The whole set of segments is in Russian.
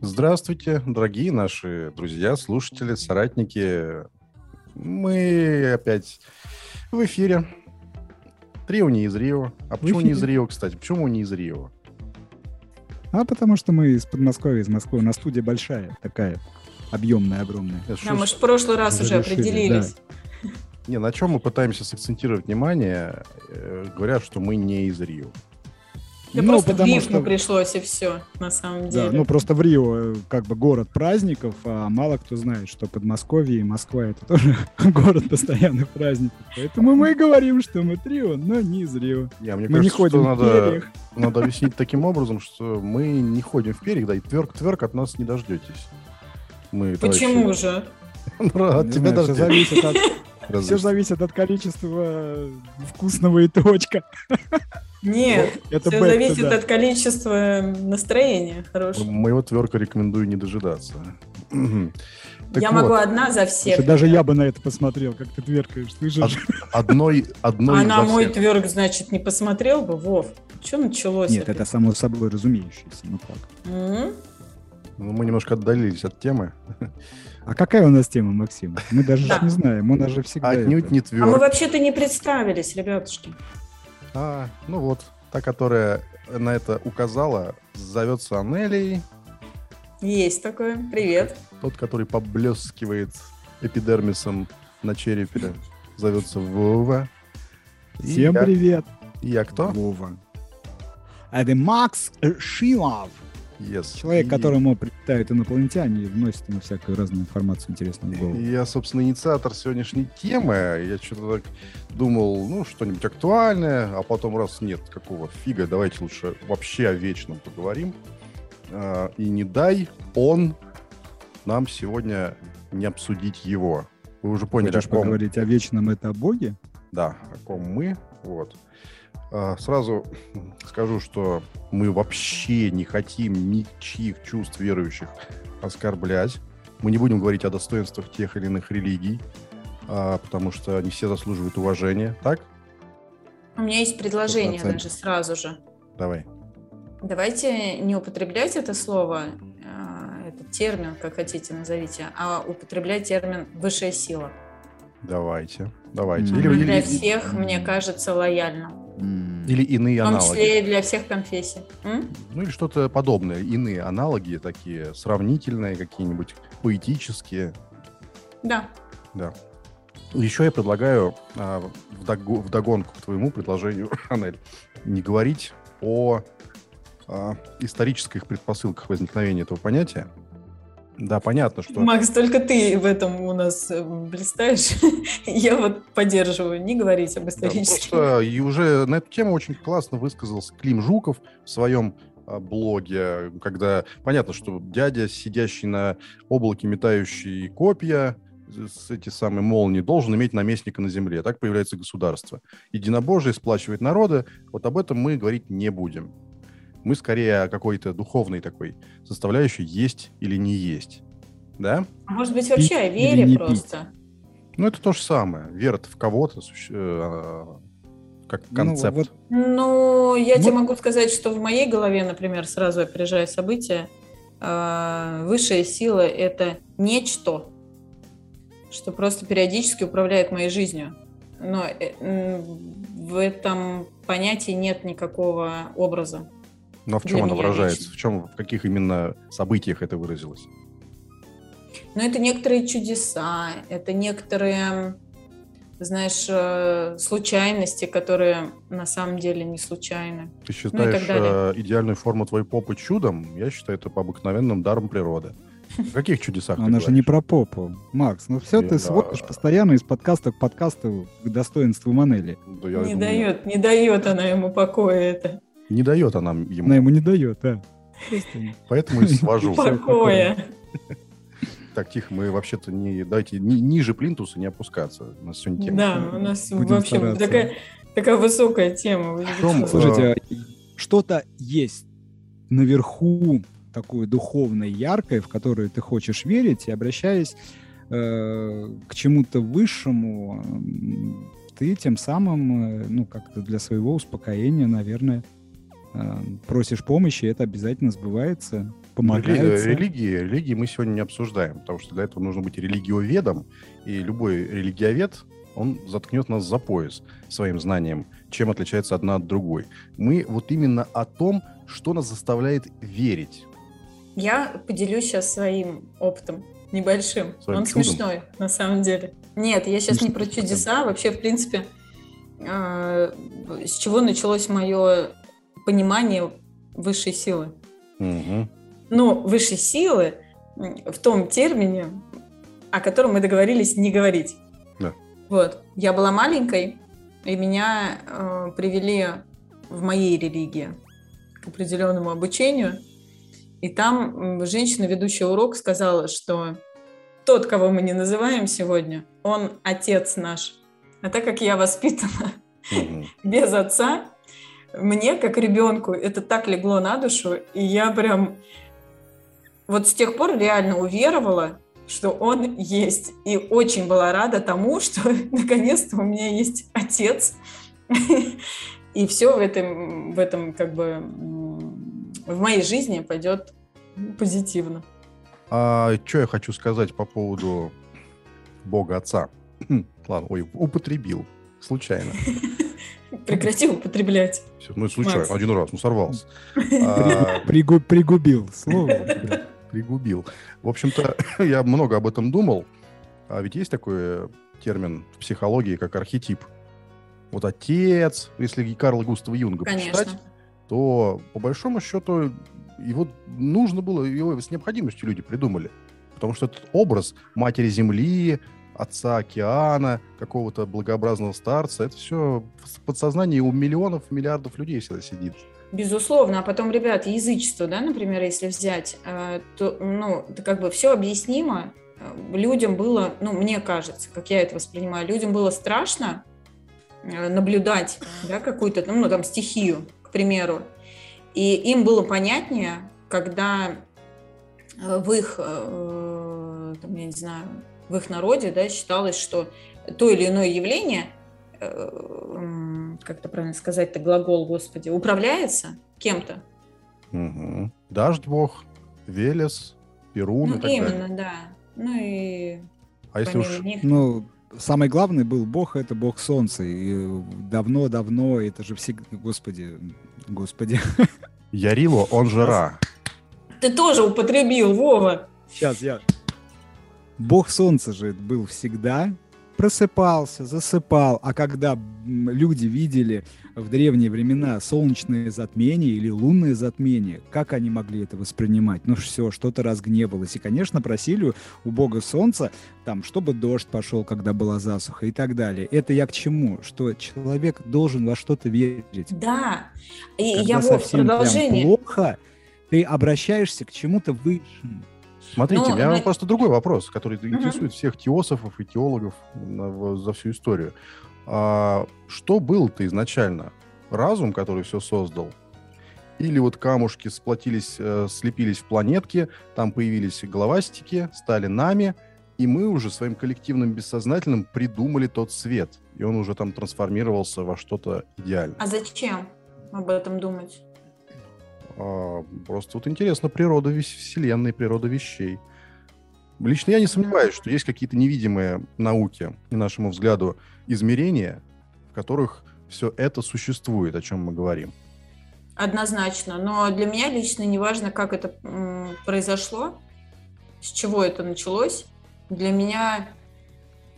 Здравствуйте, дорогие наши друзья, слушатели, соратники. Мы опять в эфире. Трио не из Рио. А почему не из Рио, кстати? Почему не из Рио? А потому что мы из Подмосковья, из Москвы. У нас студия большая, такая объемная, огромная. Да, мы же в прошлый раз уже определились. Да. Не, на чем мы пытаемся сакцентировать внимание, э, говорят, что мы не из Рио. Да ну, просто потому в что... пришлось, и все, на самом деле. Да, ну, просто в Рио э, как бы город праздников, а мало кто знает, что Подмосковье и Москва — это тоже город постоянных праздников. Поэтому мы и говорим, что мы трио, но не из Рио. Не, мне мы кажется, не ходим что в надо, перьях. Надо объяснить таким образом, что мы не ходим в перьях, да, и тверк-тверк от нас не дождетесь. Мы, Почему товарищи... же? Ну, от тебя даже зависит от... Все зависит от количества вкусного и точка. Нет, это все зависит от количества настроения хорошего. Моего тверка рекомендую не дожидаться. Так я вот. могу одна за всех. Слушай, даже я бы на это посмотрел, как ты тверкаешь. Ты же... Одной, одной а на мой всех. тверк, значит, не посмотрел бы? Вов, что началось? Нет, это, это само собой разумеющееся. Ну так. Mm-hmm. Ну, мы немножко отдалились от темы. А какая у нас тема, Максим? Мы даже не знаем, у нас же всегда... Отнюдь не тверд. А мы вообще-то не представились, ребятушки. А, ну вот, та, которая на это указала, зовется Анелией. Есть такое. Привет. Тот, который поблескивает эпидермисом на черепе, зовется Вова. Всем я... привет. Я кто? Вова. Это Макс Шилов. Yes. Человек, и... которому прилетают инопланетяне и вносят ему всякую разную информацию интересную в голову. Я, собственно, инициатор сегодняшней темы. Я что-то так думал, ну, что-нибудь актуальное, а потом раз нет, какого фига, давайте лучше вообще о вечном поговорим. А, и не дай он нам сегодня не обсудить его. Вы уже поняли, Хочешь о ком... поговорить о вечном, это о Боге? Да, о ком мы, вот. А, сразу скажу, что мы вообще не хотим ничьих чувств верующих оскорблять. Мы не будем говорить о достоинствах тех или иных религий, а, потому что они все заслуживают уважения, так? У меня есть предложение 100%. даже сразу же. Давай. Давайте не употреблять это слово, а, этот термин, как хотите назовите, а употреблять термин «высшая сила». Давайте, давайте. Mm-hmm. Или, Для или, всех, или... мне кажется, лояльно. Или иные аналоги. В том числе и для всех конфессий. М? Ну или что-то подобное. Иные аналоги такие, сравнительные какие-нибудь, поэтические. Да. Да. Еще я предлагаю а, в догонку к твоему предложению, Анель, не говорить о а, исторических предпосылках возникновения этого понятия, да, понятно, что... Макс, только ты в этом у нас э, блистаешь. Я вот поддерживаю, не говорить об историческом. Да, и уже на эту тему очень классно высказался Клим Жуков в своем а, блоге, когда понятно, что дядя, сидящий на облаке, метающий копья, с эти самые молнии, должен иметь наместника на земле. Так появляется государство. Единобожие сплачивает народы. Вот об этом мы говорить не будем. Мы скорее о какой-то духовной такой составляющей есть или не есть. Да? А может быть, вообще о вере просто? Пить. Ну, это то же самое. Вера в кого-то, э, как ну, концепт. Ну, вот... ну я вот. тебе могу сказать, что в моей голове, например, сразу опережая события, э, высшая сила – это нечто, что просто периодически управляет моей жизнью. Но э, в этом понятии нет никакого образа. Но в чем она выражается? Лично. В чем, в каких именно событиях это выразилось? Ну, это некоторые чудеса, это некоторые, знаешь, э, случайности, которые на самом деле не случайны. Ты считаешь ну, идеальную форму твоей попы чудом? Я считаю это по обыкновенным даром природы. В каких чудесах Она же не про попу. Макс, ну все ты сводишь постоянно из подкаста к подкасту к достоинству Манели. Не дает, не дает она ему покоя это. Не дает она ему. Она ему не дает, да. Поэтому и свожу. Покоя. Так, тихо, мы вообще-то не... Давайте ни, ниже плинтуса не опускаться. У нас сегодня тема. Да, у нас Будем вообще такая, такая высокая тема. Чем, Слушайте, а что-то есть наверху такое духовное, яркое, в которое ты хочешь верить, и обращаясь э, к чему-то высшему, ты тем самым, э, ну, как-то для своего успокоения, наверное, просишь помощи, это обязательно сбывается, помогается. Религии, религии мы сегодня не обсуждаем, потому что для этого нужно быть религиоведом, и любой религиовед, он заткнет нас за пояс своим знанием, чем отличается одна от другой. Мы вот именно о том, что нас заставляет верить. Я поделюсь сейчас своим опытом небольшим. Своим Он чудом. смешной, на самом деле. Нет, я сейчас не про чудеса. Вообще, в принципе, э, с чего началось мое понимание высшей силы. Угу. Ну, высшей силы в том термине, о котором мы договорились не говорить. Да. Вот. Я была маленькой, и меня э, привели в моей религии к определенному обучению. И там женщина, ведущая урок, сказала, что тот, кого мы не называем сегодня, он отец наш. А так как я воспитана угу. без отца, мне, как ребенку, это так легло на душу, и я прям вот с тех пор реально уверовала, что он есть. И очень была рада тому, что наконец-то у меня есть отец. И все в этом, в этом как бы в моей жизни пойдет позитивно. А что я хочу сказать по поводу Бога Отца? Ладно, ой, употребил. Случайно. Прекрати употреблять. Все, ну, случайно, Макс. один раз, ну, сорвался. А, пригубил слово. Пригубил. В общем-то, я много об этом думал. А ведь есть такой термин в психологии, как архетип. Вот отец, если Карла Густава Юнга почитать, то по большому счету его нужно было, его с необходимостью люди придумали. Потому что этот образ матери Земли, отца океана, какого-то благообразного старца, это все в подсознании у миллионов, миллиардов людей всегда сидит. Безусловно, а потом, ребят, язычество, да, например, если взять, э, то, ну, это как бы все объяснимо. Э, людям было, ну, мне кажется, как я это воспринимаю, людям было страшно э, наблюдать, да, какую-то, ну, там, стихию, к примеру, и им было понятнее, когда в их, там, я не знаю, в их народе да, считалось, что то или иное явление, э, как это правильно сказать-то, глагол, господи, управляется кем-то. Угу. Дождь бог, Велес, Перун ну, и так именно, далее. да. Ну и а если уж... них... Ну, самый главный был бог, это бог солнца. И давно-давно, это же всегда... Господи, господи. Ярило, он жара. Ты тоже употребил, Вова. Сейчас, я... Бог солнца же был всегда, просыпался, засыпал, а когда люди видели в древние времена солнечные затмения или лунные затмения, как они могли это воспринимать? Ну все, что-то разгневалось. И, конечно, просили у бога солнца, там, чтобы дождь пошел, когда была засуха и так далее. Это я к чему? Что человек должен во что-то верить. Да, и когда я совсем продолжение. плохо, ты обращаешься к чему-то высшему. Смотрите, ну, у меня но... просто другой вопрос, который угу. интересует всех теософов и теологов за всю историю. А, что было-то изначально? Разум, который все создал? Или вот камушки сплотились, э, слепились в планетки, там появились головастики, стали нами, и мы уже своим коллективным бессознательным придумали тот свет, и он уже там трансформировался во что-то идеальное. А зачем об этом думать? А, просто вот интересно природа Вселенной, природа вещей. Лично я не сомневаюсь, что есть какие-то невидимые науки, и нашему взгляду, измерения, в которых все это существует, о чем мы говорим. Однозначно. Но для меня лично не важно, как это произошло, с чего это началось. Для меня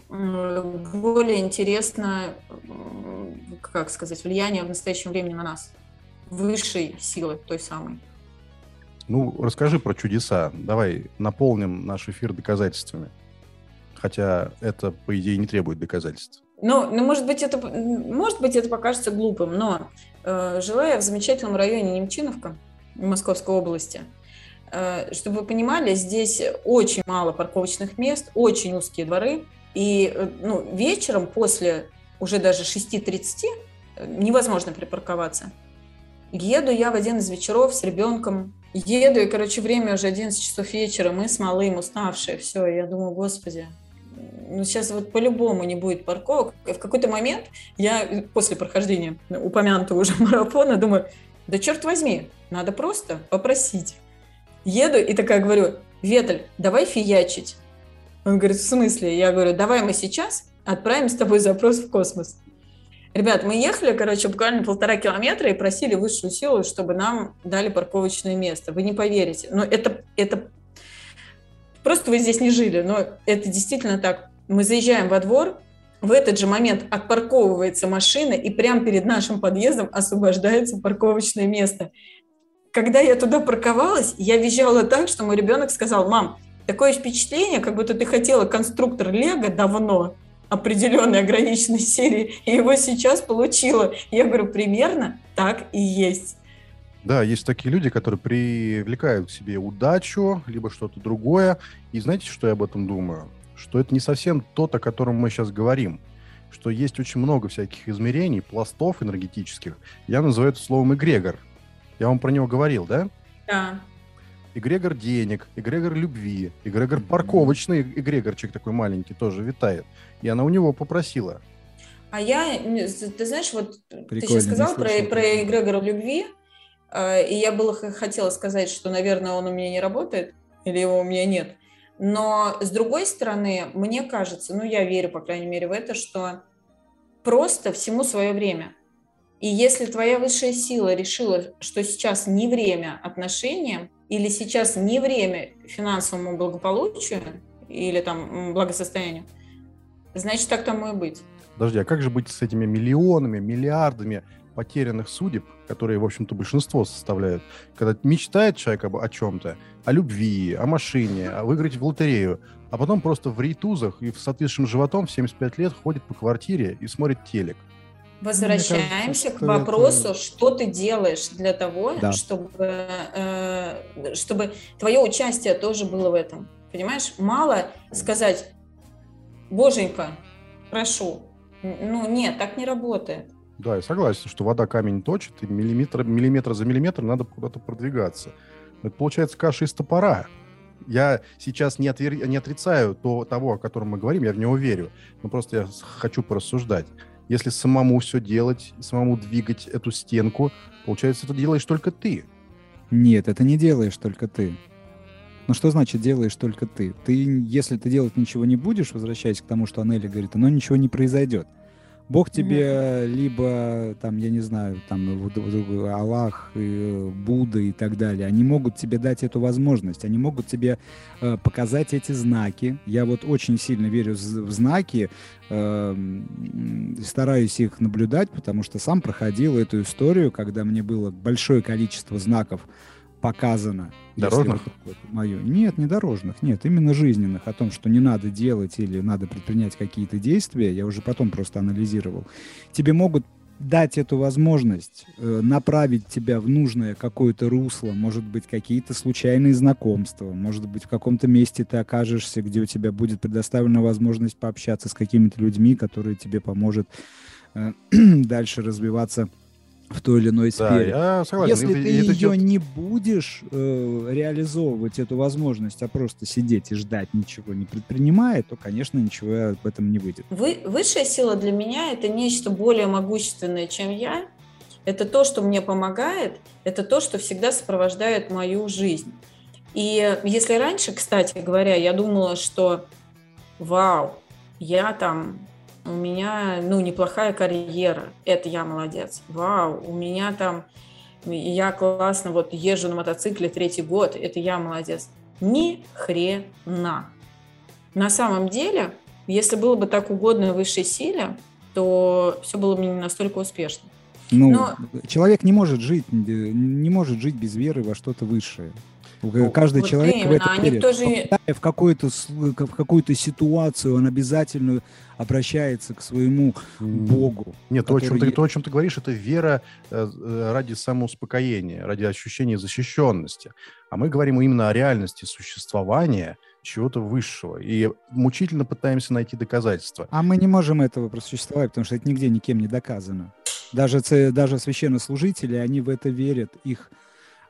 более интересно, как сказать, влияние в настоящем времени на нас высшей силы, той самой. Ну, расскажи про чудеса. Давай наполним наш эфир доказательствами. Хотя это, по идее, не требует доказательств. Ну, ну может, быть, это, может быть, это покажется глупым, но э, жила я в замечательном районе Немчиновка Московской области. Э, чтобы вы понимали, здесь очень мало парковочных мест, очень узкие дворы. И э, ну, вечером после уже даже 6.30 э, невозможно припарковаться. Еду я в один из вечеров с ребенком. Еду, и, короче, время уже 11 часов вечера, мы с малым уставшие, все. Я думаю, господи, ну сейчас вот по-любому не будет парковок. И в какой-то момент я после прохождения упомянутого уже марафона думаю, Да черт возьми, надо просто попросить. Еду и такая говорю, Веталь, давай фиячить. Он говорит, в смысле? Я говорю, давай мы сейчас отправим с тобой запрос в космос. Ребят, мы ехали, короче, буквально полтора километра и просили высшую силу, чтобы нам дали парковочное место. Вы не поверите. Но это, это просто вы здесь не жили, но это действительно так. Мы заезжаем во двор, в этот же момент отпарковывается машина, и прямо перед нашим подъездом освобождается парковочное место. Когда я туда парковалась, я визжала так, что мой ребенок сказал, мам, такое впечатление, как будто ты хотела конструктор Лего давно, определенной ограниченной серии, и его сейчас получила. Я говорю, примерно так и есть. Да, есть такие люди, которые привлекают к себе удачу, либо что-то другое. И знаете, что я об этом думаю? Что это не совсем тот, о котором мы сейчас говорим. Что есть очень много всяких измерений, пластов энергетических. Я называю это словом эгрегор. Я вам про него говорил, да? Да эгрегор денег, эгрегор любви, эгрегор парковочный, эгрегорчик такой маленький тоже витает. И она у него попросила. А я, ты знаешь, вот Прикольно, ты сейчас сказал про, про эгрегор любви, э, и я было хотела сказать, что, наверное, он у меня не работает, или его у меня нет. Но, с другой стороны, мне кажется, ну, я верю, по крайней мере, в это, что просто всему свое время. И если твоя высшая сила решила, что сейчас не время отношениям, или сейчас не время финансовому благополучию или там благосостоянию, значит, так тому и быть. Подожди, а как же быть с этими миллионами, миллиардами потерянных судеб, которые, в общем-то, большинство составляют, когда мечтает человек об, о чем-то, о любви, о машине, о выиграть в лотерею, а потом просто в рейтузах и с отвисшим животом в 75 лет ходит по квартире и смотрит телек. Возвращаемся кажется, к вопросу, это... что ты делаешь для того, да. чтобы, э, чтобы твое участие тоже было в этом. Понимаешь, мало сказать, боженька, прошу. Ну нет, так не работает. Да, я согласен, что вода камень точит, и миллиметр, миллиметр за миллиметр надо куда-то продвигаться. Это получается каша из топора. Я сейчас не, отвер... не отрицаю то, того, о котором мы говорим, я в него верю. Но просто я хочу порассуждать. Если самому все делать, самому двигать эту стенку, получается, это делаешь только ты. Нет, это не делаешь только ты. Ну что значит делаешь только ты? Ты, если ты делать ничего не будешь, возвращаясь к тому, что Анели говорит, оно ничего не произойдет. Бог тебе либо, там, я не знаю, там, Аллах, Будда и так далее, они могут тебе дать эту возможность, они могут тебе э, показать эти знаки. Я вот очень сильно верю в знаки, э, стараюсь их наблюдать, потому что сам проходил эту историю, когда мне было большое количество знаков, показано. Дорожных? Вот мое. Нет, не дорожных, нет, именно жизненных, о том, что не надо делать или надо предпринять какие-то действия, я уже потом просто анализировал. Тебе могут дать эту возможность, э, направить тебя в нужное какое-то русло, может быть, какие-то случайные знакомства, может быть, в каком-то месте ты окажешься, где у тебя будет предоставлена возможность пообщаться с какими-то людьми, которые тебе поможет э, дальше развиваться в той или иной сфере. Да, я согласен. Если это, ты это ее идет... не будешь э, реализовывать, эту возможность, а просто сидеть и ждать, ничего не предпринимая, то, конечно, ничего об этом не выйдет. Вы, высшая сила для меня – это нечто более могущественное, чем я. Это то, что мне помогает, это то, что всегда сопровождает мою жизнь. И если раньше, кстати говоря, я думала, что вау, я там у меня, ну, неплохая карьера, это я молодец. Вау, у меня там, я классно вот езжу на мотоцикле третий год, это я молодец. Ни хрена. На самом деле, если было бы так угодно высшей силе, то все было бы не настолько успешно. Ну, Но... человек не может жить, не может жить без веры во что-то высшее. Каждый вот человек именно, в это верит. Тоже... В какую-то в какую-то ситуацию он обязательно обращается к своему Богу. Нет, который... то, о чем ты, то, о чем ты говоришь, это вера э, э, ради самоуспокоения, ради ощущения защищенности. А мы говорим именно о реальности существования чего-то высшего. И мучительно пытаемся найти доказательства. А мы не можем этого просуществовать, потому что это нигде никем не доказано. Даже, даже священнослужители, они в это верят. Их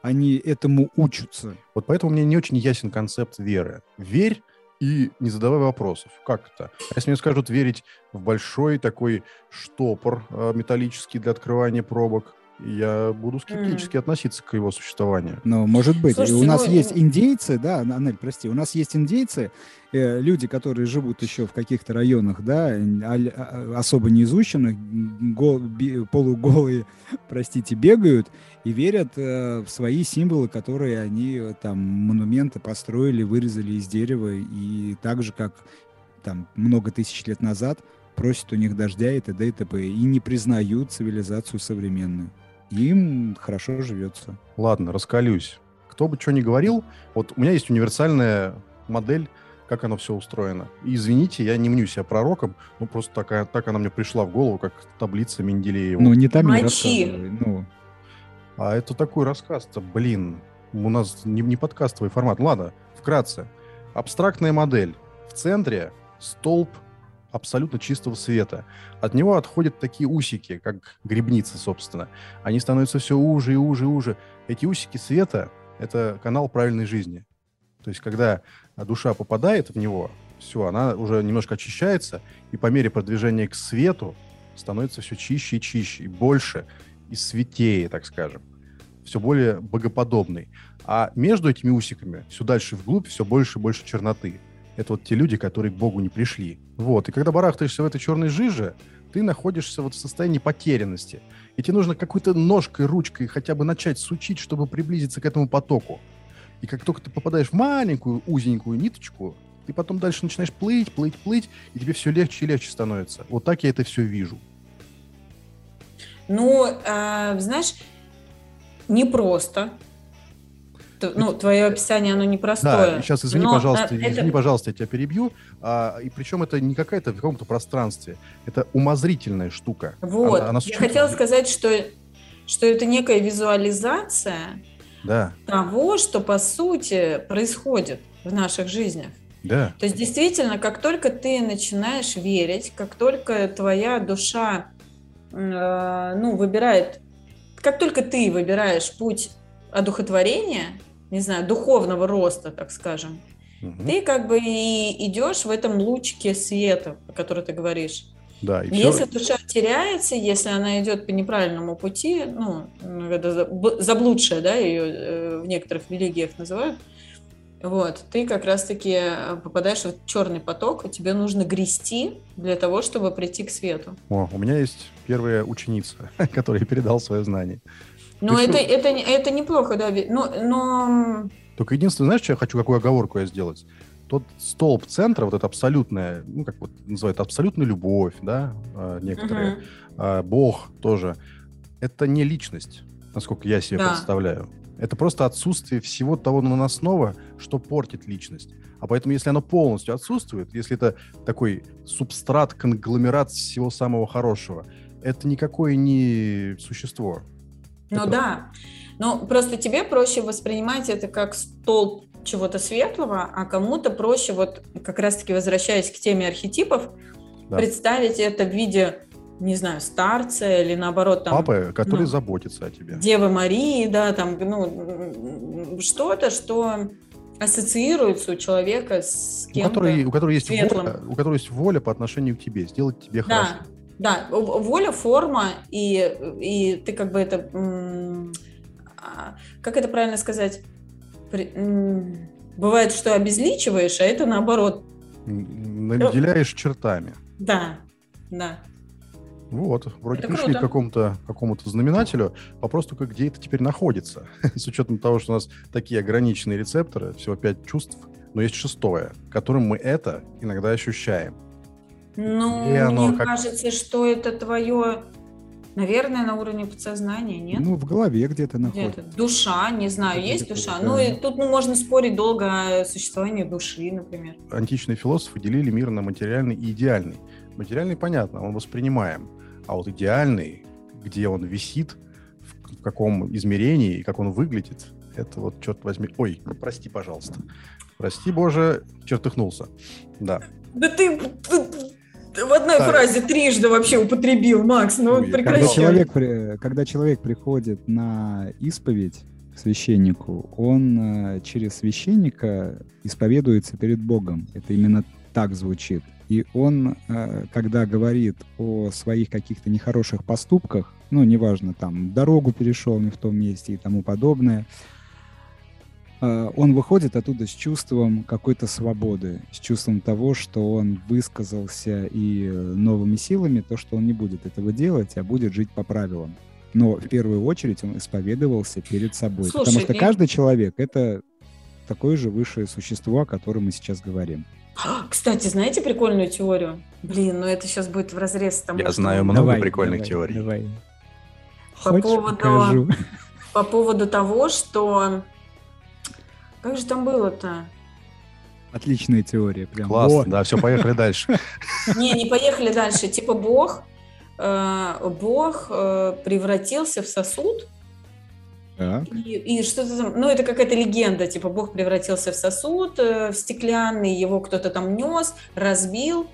они этому учатся. Вот поэтому мне не очень ясен концепт веры. Верь и не задавай вопросов. Как это? А если мне скажут верить в большой такой штопор э, металлический для открывания пробок, я буду скептически mm. относиться к его существованию. Ну, может быть. Слушайте, у нас ну... есть индейцы, да, Анель, прости, у нас есть индейцы, э, люди, которые живут еще в каких-то районах, да, а, особо не изученных, гол, би, полуголые, простите, бегают и верят э, в свои символы, которые они э, там монументы построили, вырезали из дерева, и так же, как там много тысяч лет назад просят у них дождя и т.д. и т.п. и не признают цивилизацию современную им хорошо живется. Ладно, раскалюсь. Кто бы что ни говорил, вот у меня есть универсальная модель, как оно все устроено. И извините, я не мню себя пророком, ну просто такая, так она мне пришла в голову, как таблица Менделеева. Ну не там ну. А это такой рассказ-то, блин, у нас не, не подкастовый формат. Ладно, вкратце. Абстрактная модель. В центре столб абсолютно чистого света. От него отходят такие усики, как грибница, собственно. Они становятся все уже и уже и уже. Эти усики света — это канал правильной жизни. То есть, когда душа попадает в него, все, она уже немножко очищается, и по мере продвижения к свету становится все чище и чище, и больше, и светее, так скажем. Все более богоподобный. А между этими усиками все дальше вглубь, все больше и больше черноты. Это вот те люди, которые к Богу не пришли. Вот. И когда барахтаешься в этой черной жиже, ты находишься вот в состоянии потерянности. И тебе нужно какой-то ножкой, ручкой хотя бы начать сучить, чтобы приблизиться к этому потоку. И как только ты попадаешь в маленькую узенькую ниточку, ты потом дальше начинаешь плыть, плыть, плыть, и тебе все легче и легче становится. Вот так я это все вижу. Ну, э, знаешь, непросто ну, твое описание, оно непростое. Да, сейчас извини, но, пожалуйста, это... извини, пожалуйста, я тебя перебью. А, и причем это не какая-то в каком-то пространстве, это умозрительная штука. Вот, она, она я хотела сказать, что, что это некая визуализация да. того, что по сути происходит в наших жизнях. Да. То есть действительно, как только ты начинаешь верить, как только твоя душа э, ну, выбирает, как только ты выбираешь путь одухотворения, не знаю, духовного роста, так скажем, угу. ты как бы и идешь в этом лучике света, о котором ты говоришь. Да, и если все... душа теряется, если она идет по неправильному пути, ну, это заблудшая, да, ее э, в некоторых религиях называют, вот, ты как раз-таки э, попадаешь в черный поток, и тебе нужно грести для того, чтобы прийти к свету. О, у меня есть первая ученица, которая передал свое знание. Ну, это, это, это неплохо, да. Но, но... Только единственное, знаешь, что я хочу, какую оговорку я сделать? Тот столб центра, вот это абсолютная, ну, как вот называют, абсолютная любовь, да, а, некоторые, uh-huh. Бог тоже, это не личность, насколько я себе да. представляю. Это просто отсутствие всего того наносного, что портит личность. А поэтому, если оно полностью отсутствует, если это такой субстрат, конгломерат всего самого хорошего, это никакое не существо. Ну это... да. Ну, просто тебе проще воспринимать это как столб чего-то светлого, а кому-то проще, вот как раз-таки возвращаясь к теме архетипов, да. представить это в виде, не знаю, старца или наоборот там... Папы, который ну, заботится о тебе. Девы Марии, да, там, ну, что-то, что ассоциируется у человека с кем-то у которой, у которой есть воля, у которой есть воля по отношению к тебе, сделать тебе да. хорошо. Да, воля, форма, и, и ты как бы это... А, как это правильно сказать? Бывает, что обезличиваешь, а это наоборот. Наделяешь чертами. Да, да. Вот, вроде это пришли круто. к какому-то какому знаменателю. Вопрос только, где это теперь находится. С учетом того, что у нас такие ограниченные рецепторы, всего пять чувств, но есть шестое, которым мы это иногда ощущаем. Ну, и оно мне как... кажется, что это твое, наверное, на уровне подсознания, нет? Ну, в голове где-то находится. Где душа, не знаю, где есть душа. Да. Ну, и тут ну, можно спорить долго о существовании души, например. Античные философы делили мир на материальный и идеальный. Материальный, понятно, он воспринимаем. А вот идеальный, где он висит, в каком измерении и как он выглядит, это вот, черт возьми... Ой, прости, пожалуйста. Прости, Боже, чертыхнулся. Да. Да ты, в одной так. фразе трижды вообще употребил, Макс, ну Ой, прекращай. Когда человек, когда человек приходит на исповедь к священнику, он э, через священника исповедуется перед Богом. Это именно так звучит. И он, э, когда говорит о своих каких-то нехороших поступках, ну, неважно, там, дорогу перешел не в том месте и тому подобное, он выходит оттуда с чувством какой-то свободы, с чувством того, что он высказался и новыми силами, то, что он не будет этого делать, а будет жить по правилам. Но в первую очередь он исповедовался перед собой. Слушай, потому что и... каждый человек — это такое же высшее существо, о котором мы сейчас говорим. Кстати, знаете прикольную теорию? Блин, ну это сейчас будет в разрез тому, Я знаю много давай, прикольных давай, теорий. Давай. По Хочешь, поводу, покажу? по поводу того, что... Как же там было-то? Отличная теория. Прям. Классно, да, все, поехали дальше. Не, не поехали дальше. Типа Бог, э, Бог э, превратился в сосуд, и, и что-то там, ну это какая-то легенда, типа Бог превратился в сосуд, э, в стеклянный, его кто-то там нес, разбил,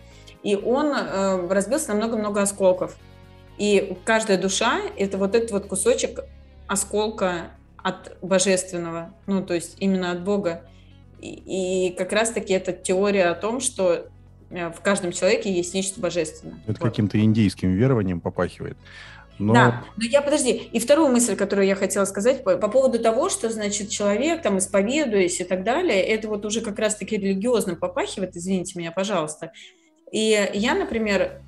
и он э, разбился на много-много осколков. И каждая душа – это вот этот вот кусочек осколка от божественного, ну то есть именно от Бога. И, и как раз-таки это теория о том, что э, в каждом человеке есть нечто божественное. Это вот. каким-то индийским верованием попахивает. Но... Да, но я подожди. И вторую мысль, которую я хотела сказать по, по поводу того, что, значит, человек, там, исповедуясь и так далее, это вот уже как раз-таки религиозно попахивает, извините меня, пожалуйста. И я, например,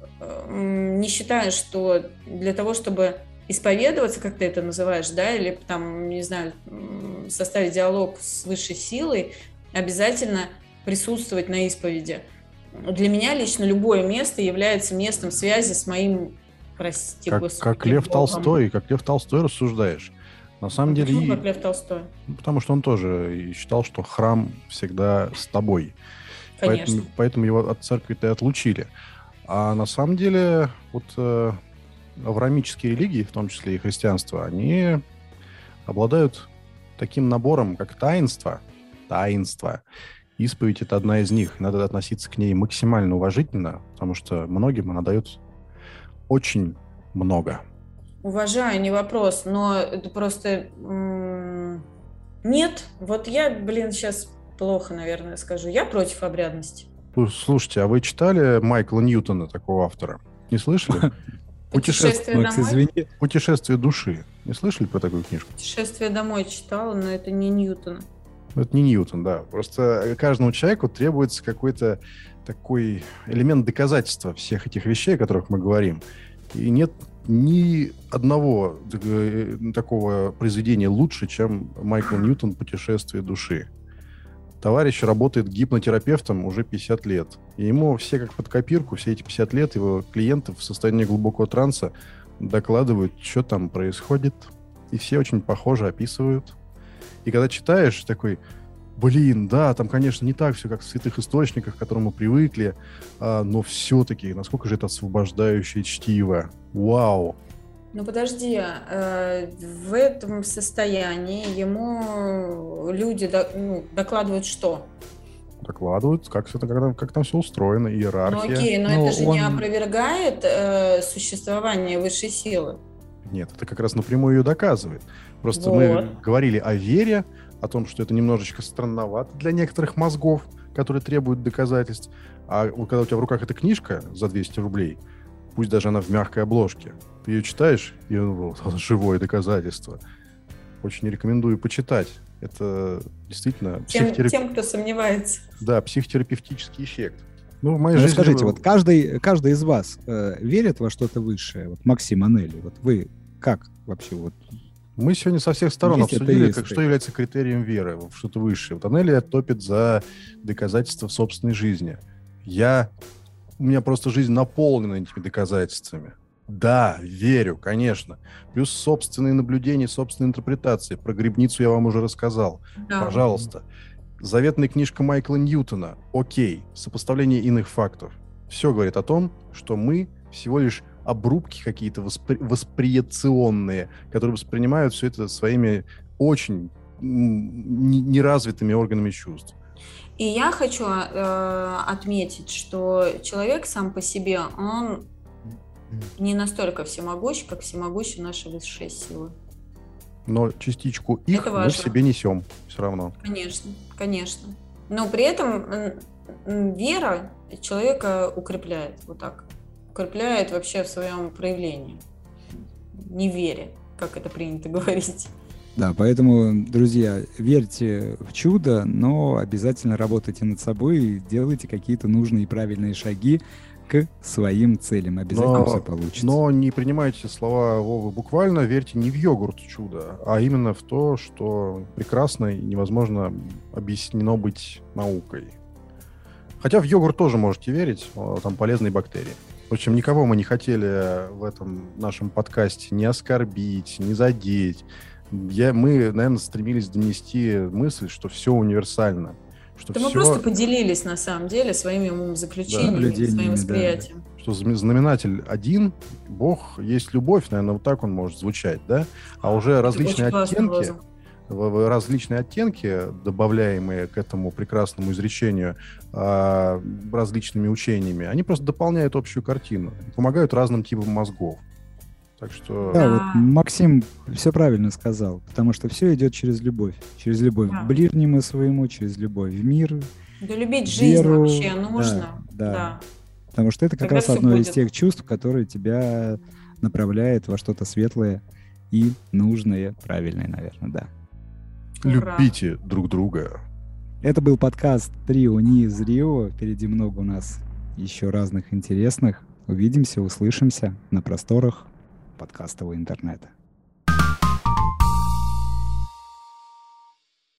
не считаю, что для того, чтобы исповедоваться, как ты это называешь, да, или там, не знаю, составить диалог с высшей силой, обязательно присутствовать на исповеди. Для меня лично любое место является местом связи с моим прости как, господи. Как Лев Богом. Толстой, как Лев Толстой рассуждаешь. На самом а деле... Почему как Лев Толстой? Потому что он тоже считал, что храм всегда с тобой. Конечно. Поэтому, поэтому его от церкви-то и отлучили. А на самом деле вот авраамические религии, в том числе и христианство, они обладают таким набором, как таинство. Таинство. Исповедь — это одна из них. Надо относиться к ней максимально уважительно, потому что многим она дает очень много. Уважаю, не вопрос, но это просто... Нет, вот я, блин, сейчас плохо, наверное, скажу. Я против обрядности. Слушайте, а вы читали Майкла Ньютона, такого автора? Не слышали? Путешествие Макс, домой. Извини. Путешествие души. Не слышали про такую книжку? Путешествие домой читала, но это не Ньютон. Это не Ньютон, да. Просто каждому человеку требуется какой-то такой элемент доказательства всех этих вещей, о которых мы говорим. И нет ни одного э, такого произведения лучше, чем Майкл Ньютон «Путешествие души». Товарищ работает гипнотерапевтом уже 50 лет. И ему все как под копирку, все эти 50 лет его клиенты в состоянии глубокого транса докладывают, что там происходит. И все очень похоже описывают. И когда читаешь, такой, блин, да, там, конечно, не так все, как в святых источниках, к которым мы привыкли, а, но все-таки, насколько же это освобождающее чтиво. Вау! Ну подожди, э, в этом состоянии ему люди до, ну, докладывают что? Докладывают, как, все, как, как там все устроено, иерархия. Ну окей, но, но это же он... не опровергает э, существование высшей силы. Нет, это как раз напрямую ее доказывает. Просто вот. мы говорили о вере, о том, что это немножечко странновато для некоторых мозгов, которые требуют доказательств. А когда у тебя в руках эта книжка за 200 рублей, пусть даже она в мягкой обложке, ты ее читаешь, и ну, живое доказательство. Очень рекомендую почитать. Это действительно тем, психотерап... тем, кто сомневается. Да, психотерапевтический эффект. Ну, в моей ну, жизни... Скажите, вот каждый, каждый из вас э, верит во что-то высшее? Вот Максим Анели, вот вы как вообще вот мы сегодня со всех сторон Есть обсудили, как, что является критерием веры в что-то высшее. Вот Анелия топит за доказательства в собственной жизни. Я... У меня просто жизнь наполнена этими доказательствами. Да, верю, конечно. Плюс собственные наблюдения, собственные интерпретации. Про грибницу я вам уже рассказал. Да. Пожалуйста. Заветная книжка Майкла Ньютона. Окей. Сопоставление иных фактов. Все говорит о том, что мы всего лишь обрубки какие-то воспри- восприятционные, которые воспринимают все это своими очень неразвитыми органами чувств. И я хочу э, отметить, что человек сам по себе, он не настолько всемогущ, как всемогущи наши высшие силы. Но частичку их мы в себе несем все равно. Конечно, конечно. Но при этом вера человека укрепляет, вот так. Укрепляет вообще в своем проявлении, не вере, как это принято говорить. Да, поэтому, друзья, верьте в чудо, но обязательно работайте над собой и делайте какие-то нужные и правильные шаги к своим целям. Обязательно но, все получится. Но не принимайте слова Вовы буквально, верьте не в йогурт чудо, а именно в то, что прекрасно и невозможно объяснено быть наукой. Хотя в йогурт тоже можете верить, там полезные бактерии. В общем, никого мы не хотели в этом нашем подкасте не оскорбить, не задеть. Я, мы, наверное, стремились донести мысль, что все универсально. Что да все... мы просто поделились, на самом деле, своими умозаключениями, да, своим восприятием. Да. Что знаменатель один, Бог есть любовь, наверное, вот так он может звучать, да? А уже различные оттенки, различные оттенки, добавляемые к этому прекрасному изречению а, различными учениями, они просто дополняют общую картину, помогают разным типам мозгов. Так что... Да, вот Максим все правильно сказал, потому что все идет через любовь. Через любовь да. к ближнему своему, через любовь в мир. Да любить жизнь веру. вообще нужно. Да, да. да. Потому что это как Тогда раз одно будет. из тех чувств, которые тебя направляет во что-то светлое и нужное, правильное, наверное, да. Ура. Любите друг друга. Это был подкаст «Трио не из Рио». Впереди много у нас еще разных интересных. Увидимся, услышимся на просторах подкастового интернета.